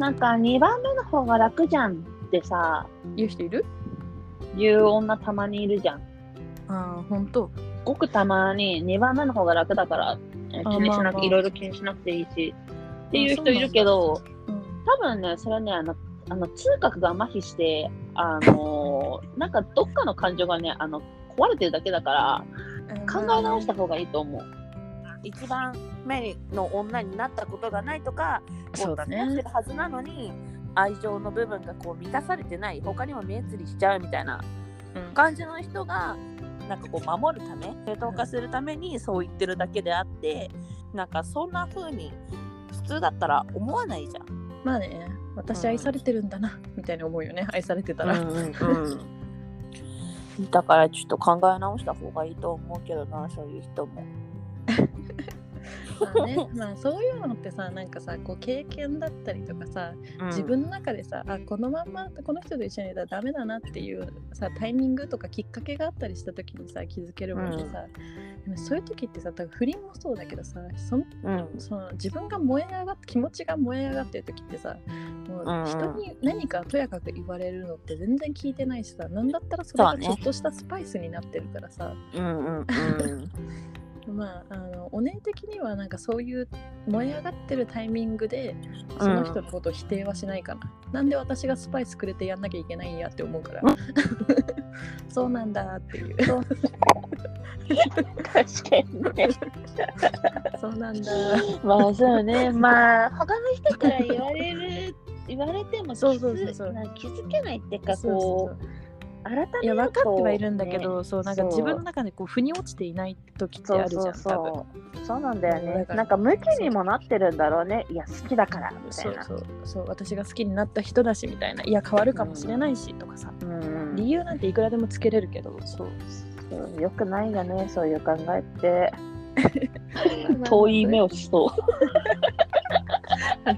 なんか2番目の方が楽じゃんってさ、言う人いる？言う女たまにいるじゃん。ああ、ほんと。ごくたまに2番目の方が楽だから、気にしなく、いろいろ気にしなくていいし。っていう人いるけど、うん。多分ね、それはね、あの、あの痛覚が麻痺して、あのー なんかどっかの感情がね、あの、壊れてるだけだから、考え直した方がいいと思う。一番目の女になったことがないとかそうだこ付き合ってね。るはずなのに愛情の部分がこう満たされてない他にも目移りしちゃうみたいなうん感じの人がなんかこう守るため正当化するためにそう言ってるだけであってなんかそんな風に普通だったら思わないじゃん。まあね、私愛されてるんだな、みたいな思うよね。愛されてたら。だからちょっと考え直した方がいいと思うけどなそういう人も。まあね、まあそういうのってさ、なんかさ、こう経験だったりとかさ、自分の中でさ、あこのまんまこの人と一緒にいたらダメだなっていうさタイミングとかきっかけがあったりした時にさ気づけるもんでさ、でもそういう時ってさ多分不倫もそうだけどさそんうん。その自分が燃え上がって気持ちが燃え上がってる時ってさもうんううん。人に何かとやかく言われるのって全然聞いてないしさなんだったらそれがちょっとしたスパイスになってるからさ、うんうんうん まああのお姉的にはなんかそういう燃え上がってるタイミングでその人のことを否定はしないかな、なんで私がスパイスくれてやんなきゃいけないんやって思うから。そうなんだっていう。確かにね。そうなんだまあそうね。まあ他の人から言われる、言われても気そうそうそうそう。気づけないっていうか、そうそうこそうう、改めいや分かってはいるんだけねど、そうなんか自分の中でこう腑に落ちていない時ってあるじゃんそう多分そう。そうなんだよね。だからなんか向きにもなってるんだろうね。いや、好きだから、みたいうな。そそうそう私が好きになった人だしみたいないや変わるかもしれないしとかさ、うん理由なんていくらでもつけれるけどそうそうよくないよね、そういう考えって。遠い目をしそう。な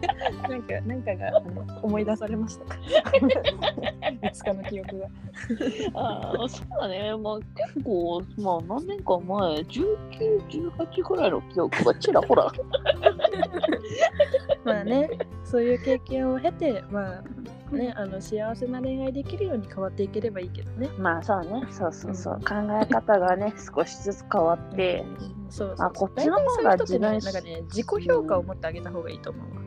んかなんかが思い出されましたつかの記憶が ああ、そうだね。まあ結構、まあ何年か前、19、18ぐらいの記憶がちらほら。まあねそういう経験を経てまあねあの幸せな恋愛できるように変わっていければいいけどねまあそうね、そうそうそう。考え方がね、少しずつ変わって。そうそうあこっちの方が自分ねなんかね自己評価を持ってあげた方がいいと思うわ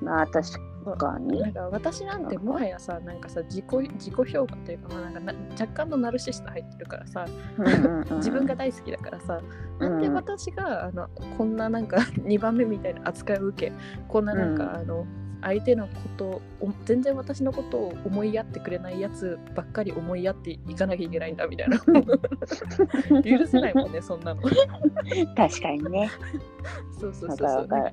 まあ確かなに。んか私なんてもはやさなんかさ自己自己評価というか,、まあ、なんかな若干のナルシスト入ってるからさ自分が大好きだからさ、うん。なんで私があのこんななんか2番目みたいな扱いを受けこんななんか、うん。あの相手のことをお全然私のことを思いやってくれないやつばっかり思いやっていかなきゃいけないんだみたいな。許せないもんねそんなの。確かにね。そうそうわそうそう。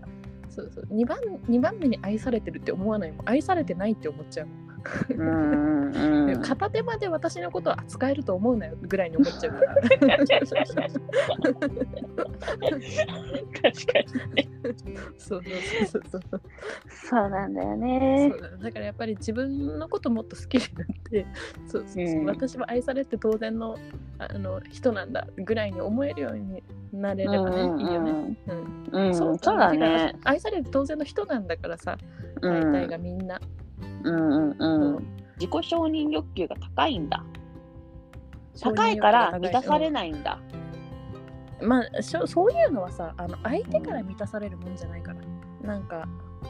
そうそう。2番 ,2 番目に愛されてるって思わないもん。愛されてないって思っちゃううんうん。片手間で私のことを扱えると思うなよぐらいに思っちゃうから確かにね。そうそうそうそうそうそうなんだよねそ。うだだからやっぱり自分のこともっと好きになってそうそうそう、うん私は愛されて当然のあの人なんだぐらいに思えるようになれればね、うんうんいいよね。うんうん、そうだね。愛されて当然の人なんだからさうん大体がみんな、うんうんうん。自己承認欲求が高いんだ。高いから満たされない、んだ。うんまあしょそういうのはさあの相手から満たされるもんじゃないからなんか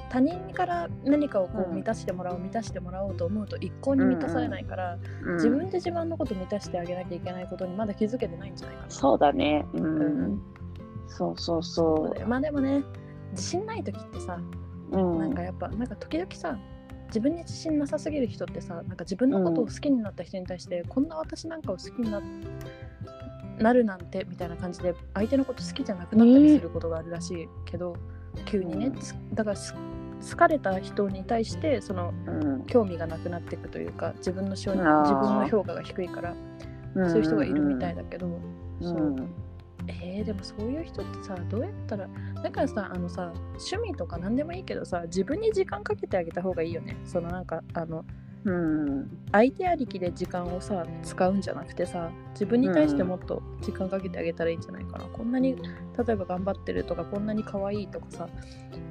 他人から何かをこううん満たしてもらおう満たしてもらおうと思うと一向に満たされないから、うん自分で自分のこと満たしてあげなきゃいけないことにまだ気づけてないんじゃないかな。そうだね。う。うんそうそうそうまあでもね自信ない時ってさ、う。うん。なんかやっぱなんか時々さ自分に自信なさすぎる人ってさなんか自分のことを好きになった人に対して、こんな私なんかを好きにななるなんてみたいな感じで相手のこと好きじゃなくなったりすることがあるらしいけど、急にねだからす好かれた人に対してそのうん。興味がなくなっていくというか自分の自分の評価が低いからそういう人がいるみたいだけど、うそう、ん。えー、でもそういう人ってさどうやったらだからさあのさ趣味とか何でもいいけどさ自分に時間かけてあげた方がいいよね。そのなんかあのうん。相手ありきで時間をさ使うんじゃなくてさ自分に対してもっと時間かけてあげたらいいんじゃないかかなこんなに例えば頑張ってるとかこんなに可愛いとかさ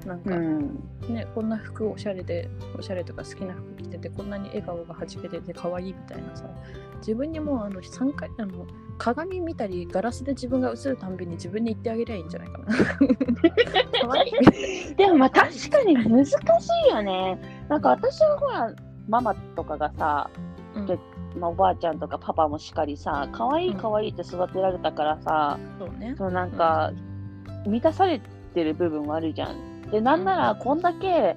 なんか、うん。ねこんな服おしゃれでおしゃれとか好きな服着ててこんなに笑顔がはじけてて可愛いみたいなさ自分にもうあの3回あの鏡見たりガラスで自分が映るたんびに自分に言ってあげりゃいいんじゃないかな でもまあ確かに難しいよね。なんか私はほら、ママとかがさ、うん。でまあ、おばあちゃんとかパパもしっかりさ、可愛い可愛いって育てられたからさ、そうね。そのなんか、満たされてる部分はあるじゃん。で、なんならこんだけ、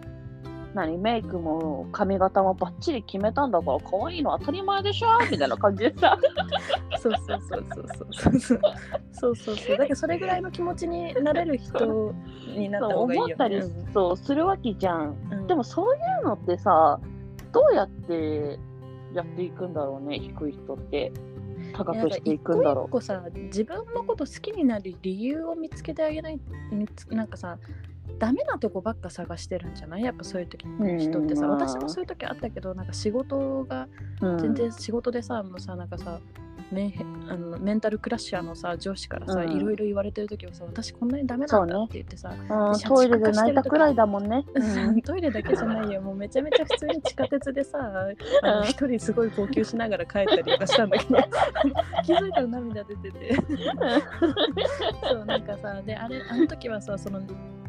何、メイクも髪型もバッチリ決めたんだから、可愛いの当たり前でしょみたいな感じでさ。そうそうそうそうそうそう。そうそうそう。だけどそれぐらいの気持ちになれる人になったそう方がいいよね。思ったり、そうするわけじゃん。うん。でもそういうのってさ、どうやってやっていくんだろうね、低い人って。高くしていくんだろう一個一個さ自分のこと好きになる理由を見つけてあげないなんかさダメなとこばっか探してるんじゃない？やっぱそういう時うん人ってさまあ私もそういう時あったけどなんか仕事がう。うん。全然仕事でさもうさなんかさメンヘあのメンタルクラッシャーのさ上司からさ、うん。いろいろ言われてる時はさ私こんなにダメなんだって言ってさ、うんトイレで泣いたくらいだもんね。うん。トイレだけじゃないよ。もうめちゃめちゃ普通に地下鉄でさ 一人すごい号泣しながら帰ったりとかしたんだけど 気づいたら涙出てて。そうなんかさであれあの時はさその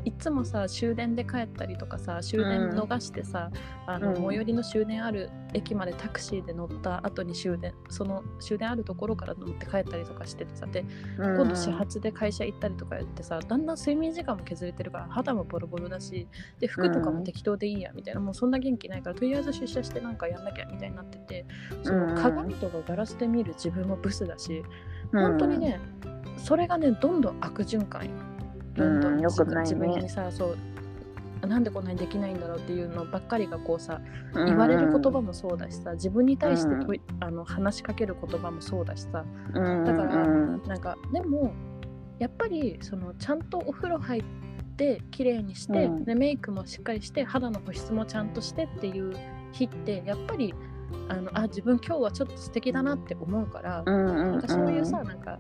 いつもさ終電で帰ったりとかさ終電逃してさ、あのうん。最寄りの終電ある駅までタクシーで乗った後に終電その終電あるところから乗って帰ったりとかしててさで今度始発で会社行ったりとかやってさだんだん睡眠時間も削れてるから肌もボロボロだしで服とかも適当でいいやみたいな、もうそんな元気ないからとりあえず出社してなんかやんなきゃみたいになっててその鏡とかガラスで見る自分もブスだし、本当にねそれがねどんどん悪循環よどんどうんん良くないね。自分にさそうなんでこんなにできないんだろうっていうのばっかりがこうさうん、言われる言葉もそうだしさ自分に対してあの話しかける言葉もそうだしさうん、だからうんなんかでもやっぱりそのちゃんとお風呂入って綺麗にして、うん。でメイクもしっかりして肌の保湿もちゃんとしてっていう日ってやっぱりあのあ自分今日はちょっと素敵だなって思うから、うんうん。なんかそういうさなんか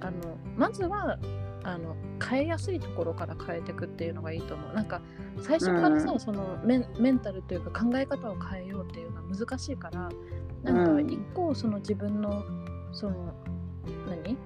あのまずはあの変えやすいところから変えていくっていうのがいいと思う。なんか最初からさ、うん。そのメンタルというか考え方を変えようっていうのは難しいからなんかうん。一個その自分のその何？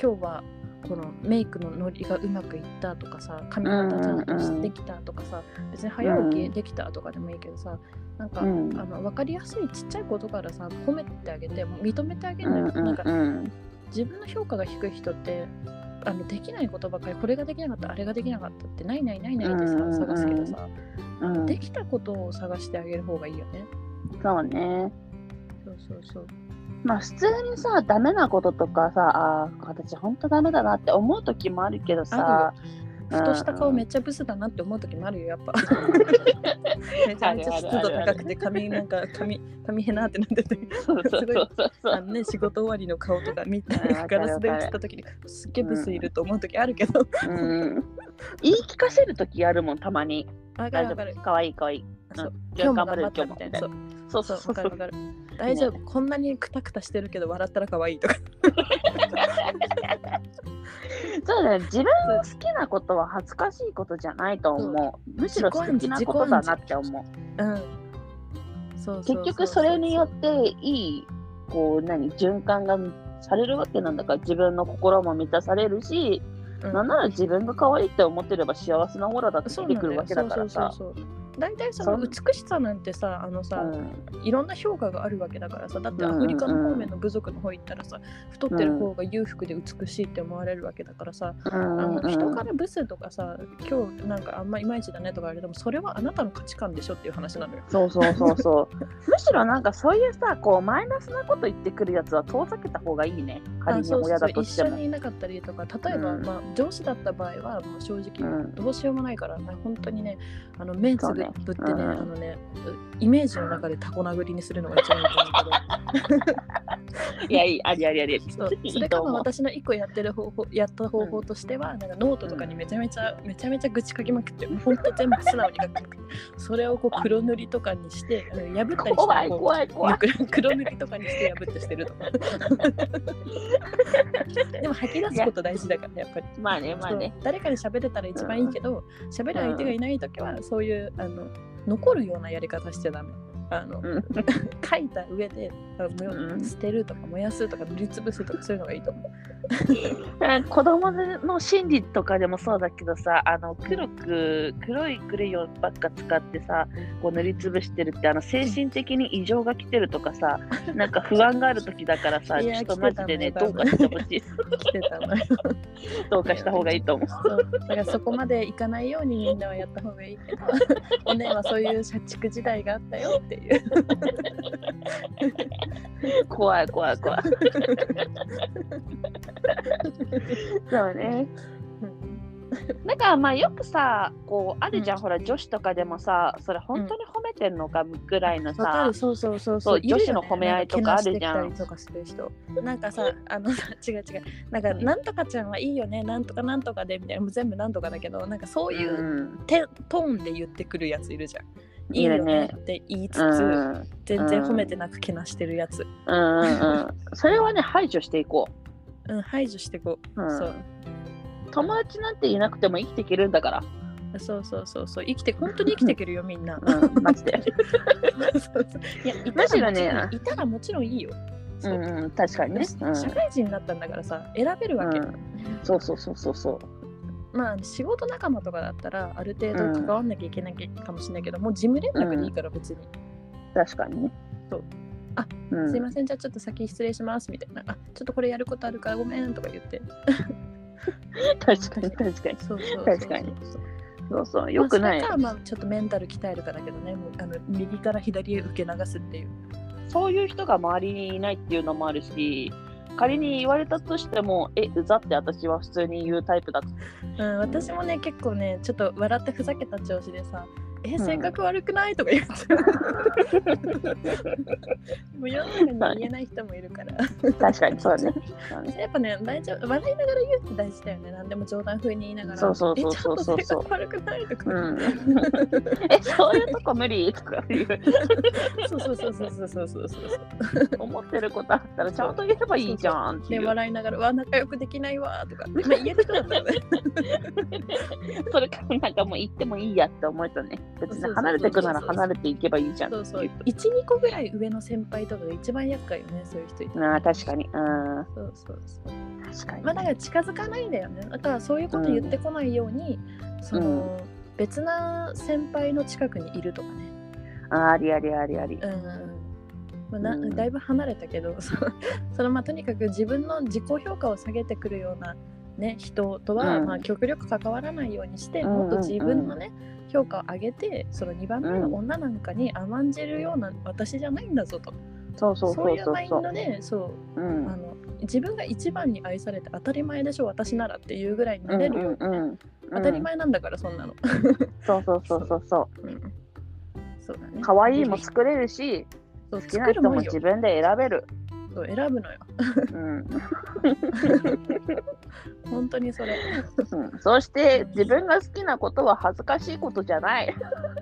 今日はこのメイクのノリがうまくいったとかさ髪型ちゃんとうんうんうんできたとかさ、別に早起きできたとかでもいいけどさ、なんか、うん。あの分かりやすいちっちゃいことからさ褒めてあげて認めてあげるのよ、なんかうん。自分の評価が低い人ってあのできないことばっかりこれができなかったあれができなかったってないないないないってさうんうんうん探すけどさ、うん。できたことを探してあげる方がいいよね。そうね。そうそうそう。まあ普通にさ、ダメなこととかさ、ああ、私ほんとダメだなって思う時もあるけどさ、ふとした顔めっちゃブスだなって思う時もあるよやっぱ。めちゃめちゃ湿度高くて髪なんか髪髪へなってなってて。そうそうそうそう。そう。あのね仕事終わりの顔とか見てうんわかるガラスで映った時にすっげえブスいると思う時あるけど、うん、言い聞かせる時あるもん、たまに。大丈わかるわかる。夫。かわいいかわい。い。そう。うん。今日も頑張るみたいな。今そう。そうそうわかるわかる。大丈夫、こんなにクタクタしてるけど笑ったら可愛いとか そうだね、自分の好きなことは恥ずかしいことじゃないと思う。むしろ素敵なことだなって思う。うん。そうそうそう結局それによっていい、こう、何、循環がされるわけなんだから、自分の心も満たされるし、うん。なんなら自分が可愛いって思ってれば幸せなオーラだって出てくるわけだからさ。そうそうそうそう大体その美しさなんてさあのさ、うんいろんな評価があるわけだからさだってうんアフリカの方面の部族の方行ったらさ、太ってる方が裕福で美しいって思われるわけだからさ、うんあうんの人からブスとかさ今日なんかあんまいまいちだねとか言われてもそれはあなたの価値観でしょっていう話なのよ。そうそうそうそう。むしろなんかそういうさ、こうマイナスなこと言ってくるやつは遠ざけた方がいいね。仮に親そう一だとしても。緒にいなかったりとか例えば、うんまあ、上司だった場合はもう正直うんどうしようもないからね、本当にねあのメンツグね。ぶってね、うんあのねイメージの中でタコ殴りにするのが一番いいと思うけどいや、いい、ありありあり。そういそれかも。私の一個やってる方法やった方法としては、なんかノートとかにめちゃめちゃ、めちゃめちゃ愚痴書きまくってほんと全部素直に書くそれをこう黒塗りとかにして破ったりした怖い怖い怖い。黒黒塗りとかにして破ってしてるとか でも吐き出すこと大事だからねやっぱりまあね、まあね。誰かに喋れたら一番いいけど喋、る相手がいない時はそういうあの残るようなやり方しちゃダメあの、うん。書いた上で捨てるとか燃やすとか塗りつぶすとかそういうのがいいと思う。子供の心理とかでもそうだけどさ、あの黒く黒いクレヨンばっか使ってさ、こう塗りつぶしてるってあの精神的に異常が来てるとかさ、なんか不安がある時だからさ、ちょっとマジでね、どうかしてほしい。来てたのよ。どうかした方がいいと思う。だからそこまでいかないようにみんなはやった方がいいけどお姉はそういう社畜時代があったよっていう。怖い怖い怖い。そうね。なん。かまあよくさ、こうあるじゃん、うん。ほら女子とかでもさ、それ本当に褒めてんのかぐらいのさる、そうそうそうそう。ね。女子の褒め合いとかあるじゃん。とかする人。なんかさあの 違う違う。なんか、うん。なんとかちゃんはいいよねなんとかなんとかでみたいなもう全部なんとかだけどなんかそういううん。て、トーンで言ってくるやついるじゃんいいよね。って言いつつ、うん。全然褒めてなくけなしてるやつ、うんうんうん、それはね排除していこう。ん、排除してこう、う、うん。そう。友達なんていなくても生きていけるんだから、そうそうそうそう。生きて本当に生きていけるよみんな。うん、マジで。いやいたらねいたらもちろんいいよ。う。んうん確かにね、うん社会人になったんだからさ選べるわけ、うん、そうそうそうそうそうまあ仕事仲間とかだったらある程度関わんなきゃいけないかもしれないけど、もう事務連絡でいいから別に、確かにね。そう。あ、うん、すいませんじゃあちょっと先失礼しますみたいな。あちょっとこれやることあるからごめんとか言って。確かに確かに。そうそう確かに。そうそうよくない、まあ、まあちょっとメンタル鍛えるかだけどね。もうあの右から左へ受け流すっていう。そういう人が周りにいないっていうのもあるし仮に言われたとしてもえうざって私は普通に言うタイプだと。うん、私もね結構ねちょっと笑ってふざけた調子でさ「えん。性格悪くない?」とか言ってもう。世の中に言えない人もいるから。確かにそうだね。やっぱね大丈夫。笑いながら言うって大事だよね。何でも冗談風に言いながら。そうそうそうえちょっとそうそう。性格悪くない?」とか、うん、えそういうとこ無理？とかいう。そうそうそうそうそうそうそうそう。思ってることあったらちゃんと言えばいいじゃんって笑いながら「わ仲良くできないわ」とか、まあ、言える人だったらね。それからなんかもう行ってもいいやって思うとね別に離れていくなら離れていけばいいじゃんそうそうっていう。12個ぐらい上の先輩とかが一番厄介よねそういう人いて。ああ確かに。うん。そうそうそう確かに、まあだから近づかないんだよね。だからそういうこと言ってこないように、その、別な先輩の近くにいるとかね。あーありありありあり。うんまあ、なうん。だいぶ離れたけどそ そのまあとにかく自分の自己評価を下げてくるような、ね、人とは、うん。まあ、極力関わらないようにして、うんうんうん。もっと自分のね評価を上げてその2番目の女なんかに甘んじるような私じゃないんだぞと、そうそうそういうマインドでそううん。あの自分が一番に愛されて当たり前でしょ私ならっていうぐらいにうなんれるよ、うんうん当たり前なんだからそんなの、そうそうそうそうそう。ん。そうだね。う可愛いも作れるし好きな人も自分で選べるそう選ぶのよ。うん。本当にそれ。うん。そして自分が好きなことは恥ずかしいことじゃない。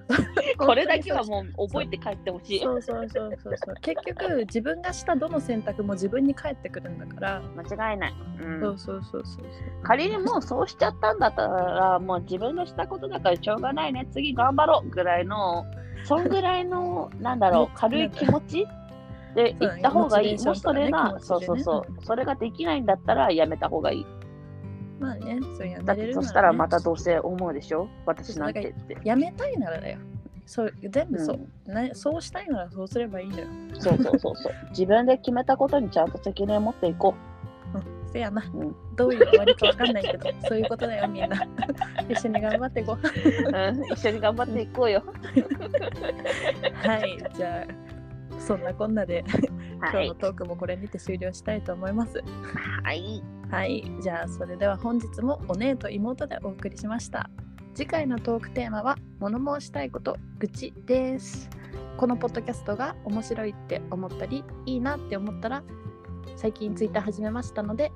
これだけはもう覚えて帰ってほしい。そうそうそうそうそう。結局自分がしたどの選択も自分に返ってくるんだから、間違いない、うん。そうそうそうそう仮にもうそう。しちゃったんだったらもう自分のしたことだからしょうがないね次頑張ろうぐらいのそんぐらいのなんだろもう軽い気持ちで行った方がいい。ねもしそれが、ね。そうそうそう、それができないんだったらやめた方がいい。まあねそうやめれるなら、ね、そしたらまたどうせ思うでしょ？私なんてって。やめたいならだよ。そう全部そう。う、なそうしたいならそうすればいいんだよ、そうそうそうそう。自分で決めたことにちゃんと責任を持っていこう。ん、せやな、うん。どういう終わりかわかんないけどそういうことだよみんな。一緒に頑張っていこうう。うん、一緒に頑張っていこうよ。はいじゃあそんなこんなで今はい。日の。トークもこれにて終了したいと思います。はい。はい。じゃあそれでは本日もお姉と妹でお送りしました。次回のトークテーマは物申したいこと愚痴です。このポッドキャストが面白いって思ったりいいなって思ったら最近ツイッター始めましたので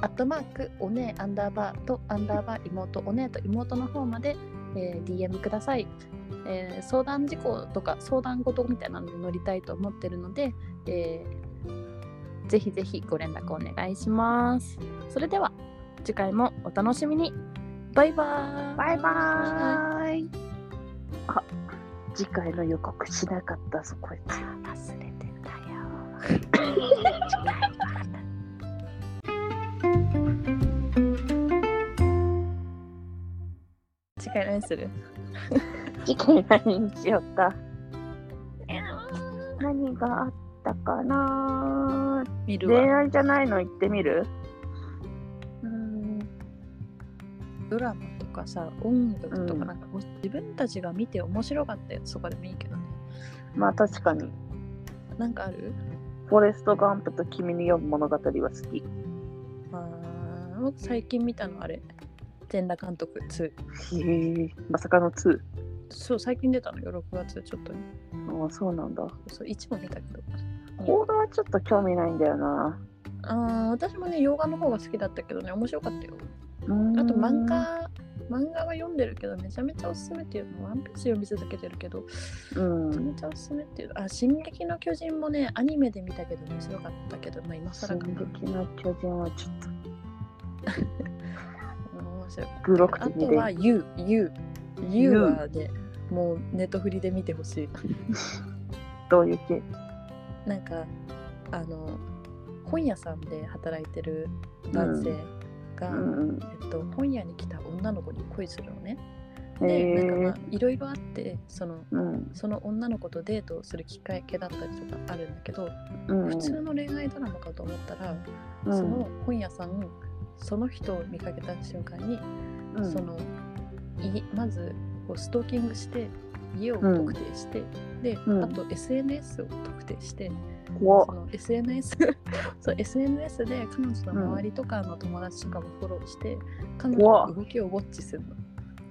アットマークお姉アンダーバーとアンダーバー妹お姉と妹の方まで、えー DM ください、えー相談事項とか相談事みたいなのに乗りたいと思ってるので、えーぜひぜひご連絡お願いします。それでは次回もお楽しみに。バイバーイ。バイバーイ。あ、次回の予告しなかったぞ、こいつ。忘れてたよ。次回何する？次回何にしようか。何があったかな？恋わ。愛じゃないの言ってみる？うんドラマとかさ音楽とうん。かなんかもう自分たちが見て面白かったやつとかでもいいけどね。まあ確かに。なんかある？フォレスト・ガンプと君に読む物語は好き。あ最近見たのあれ？全裸監督2へえ、まさかの2。そう最近出たのよ6月ちょっとに。ああ、そうなんだ。そう1も見たけど。コードはちょっと興味ないんだよな。あー私もね洋画の方が好きだったけどね面白かったよ。あと漫。画漫画は読んでるけどめちゃめちゃおすすめっていうのワンピース読み続けてるけどうん。めちゃめちゃおすすめっていうあ進撃の巨人もねアニメで見たけど面白かったけどまあ今更進かな。撃の巨人はちょっ 面白いあとは You You You はねもうネットフリで見てほしいどういう系なんかあの本屋さんで働いてる男性が、うんえっと、本屋に来た女の子に恋するのね。うん。で、へなんかまあえ。いろいろあってそのうん。その女の子とデートをするきっかけだったりとかあるんだけど、うん。普通の恋愛ドラマかと思ったら、うんその本屋さんその人を見かけた瞬間に、うんそのいまずこうストーキングして家を特定して、で、うん。あと SNS を特定して、その SNS そう SNS で彼女の周りとかの友達とかもフォローして、彼女の動きをウォッチするの。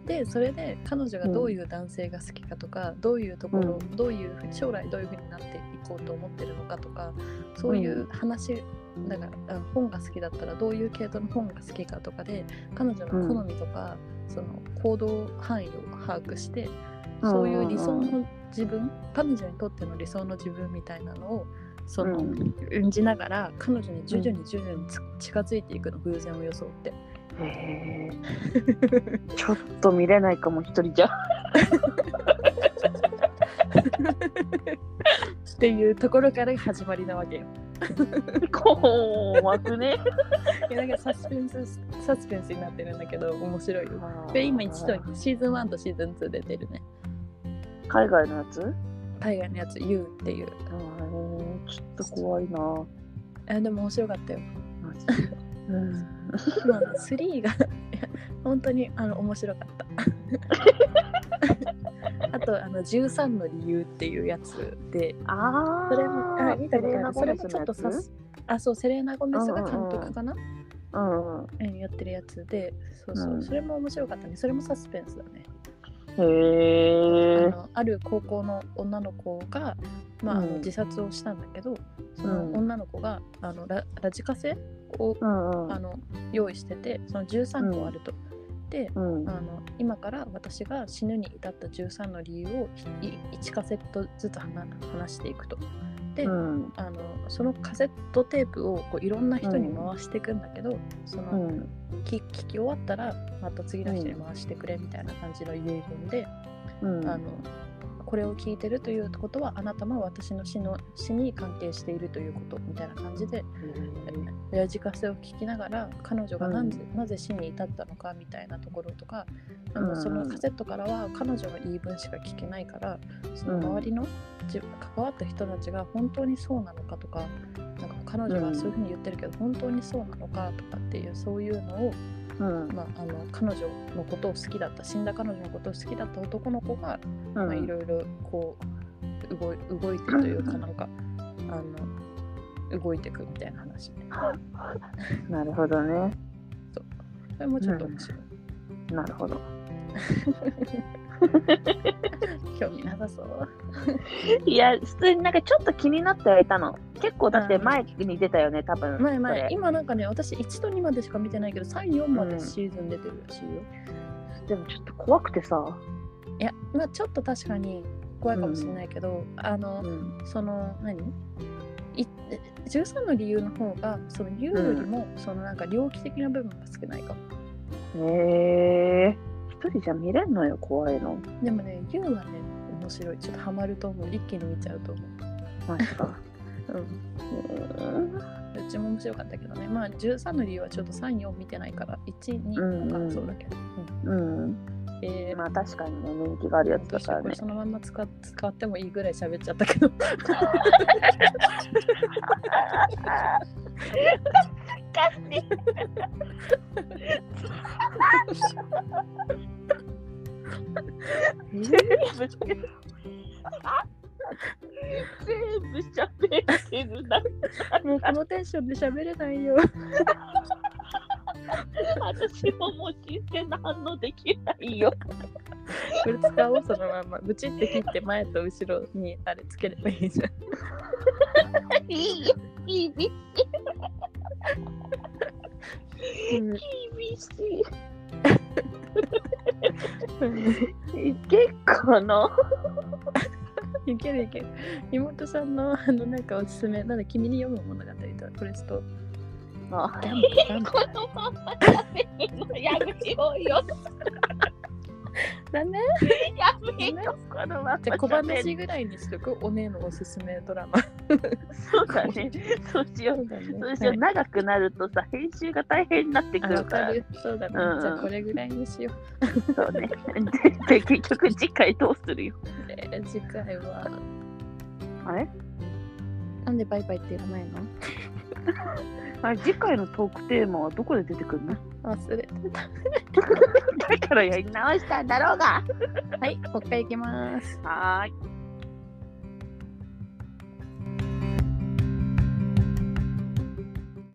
でそれで彼女がどういう男性が好きかとか、どういうところ、うどういう将来どういうふうになっていこうと思ってるのかとかそういう話、だからあ本が好きだったらどういう系統の本が好きかとかで彼女の好みとか、その行動範囲を把握してそういう理想の自分、彼女にとっての理想の自分みたいなのをその、うん演じながら彼女に徐々に徐々につ近づいていくの偶然を装って。へえ。ちょっと見れないかも、一人じゃ。っていうところからが始まりなわけよ。怖くね。いやなんかサスペンスサスペンスになってるんだけど面白いよ。で今一度シーズン1とシーズン2出てるね。海外のやつ？海外のやつ You っていう。あーちょっと怖いな。あでも面白かったよ。うん。まあ、3が本当にあの面白かった。あとあの13の理由っていうやつで、ああ。それもあ見たことある。それもセちょっとさあそうセレーナ・ゴメスが監督かな、うんうん。うんやってるやつで、そうそう、うんそれも面白かったね。それもサスペンスだね。へあえ。のある高校の女の子が、まああのうん自殺をしたんだけど、そのうん女の子があのララジカセを。あの用意しててその13個あると。でうんあの今から私が死ぬに至った13の理由をい1カセットずつ話話していくと。で、うん。あのそのカセットテープをこういろんな人に回していくんだけど、その、うん。聞聞き終わったらまた次の人に回してくれみたいな感じの遺言で、うん。あのこれを聞いてるということはあなたも私の死の死に関係しているということみたいな感じでラジカセを聞きながら彼女がなん。ぜ、なぜ死に至ったのかみたいなところとか、あのうん。そのカセットからは彼女の言い分しか聞けないからその周りの、じ関わった人たちが本当にそうなのかとか彼女はそういうふうに言ってるけど、本当にそうなのかとかっていうそういうのを、うん。まあ、あの彼女のことを好きだった死んだ彼女のことを好きだった男の子がいろいろこう動い動いてというか なんかあの動いていくみたいな話 なるほどね。それもちょっと面白い、なるほど。興味なさそう。いや、普通になんかちょっと気になってはいたの。結構だって前に出たよね、多分。前前今なんかね私1と2までしか見てないけど34までシーズン出てるらしいよ、でもちょっと怖くてさ。いやまあちょっと確かに怖いかもしれないけど、あのうん。その何？い13の理由の方がその U よりも、そのなんか猟奇的な部分が少ないかもへえ一人じゃ見れんのよ、怖いの。でもね U はね面白い。ちょっとハマると思う。一気に見ちゃうと思マジか。う、うん、うんうちも面白かったけどね。まあ13の理由はちょっと34見てないから。12うんうん。とかそうだけど、うん。えーまあ確かにね、人気があるやつだからね。そのまんま使っ使ってもいいぐらい喋っちゃったけど 全部喋ってるな。もうこのテンションで喋れないよ私ももう新鮮な反応できないよ。これ使おうそのまんまブチって切って前と後ろにあれつければいいじゃんいいよ、厳しい、うん厳しい。結構の。いけるいける妹さんのあのなんかおすすめなんだ君に読む物語とこれちょっとあ このまま食べるのよ。なんでやめよう、このままじゃあ小。話ぐらいにしとくお姉のおすすめドラマそうだね。そうしよう。だねそうしよう。長くなるとさ、編集が大変になってくあ、るか。らる。そうだね。うんじゃあこれぐらいにしよそうね。で、で結局次回どうするよ。う。えー次回は、あれ？なんでバイバイって言わないの？あれ次回のトークテーマはどこで出てくるの？忘れてた。だからやり直したんだろうが。はい、もう一回いきます。はーい。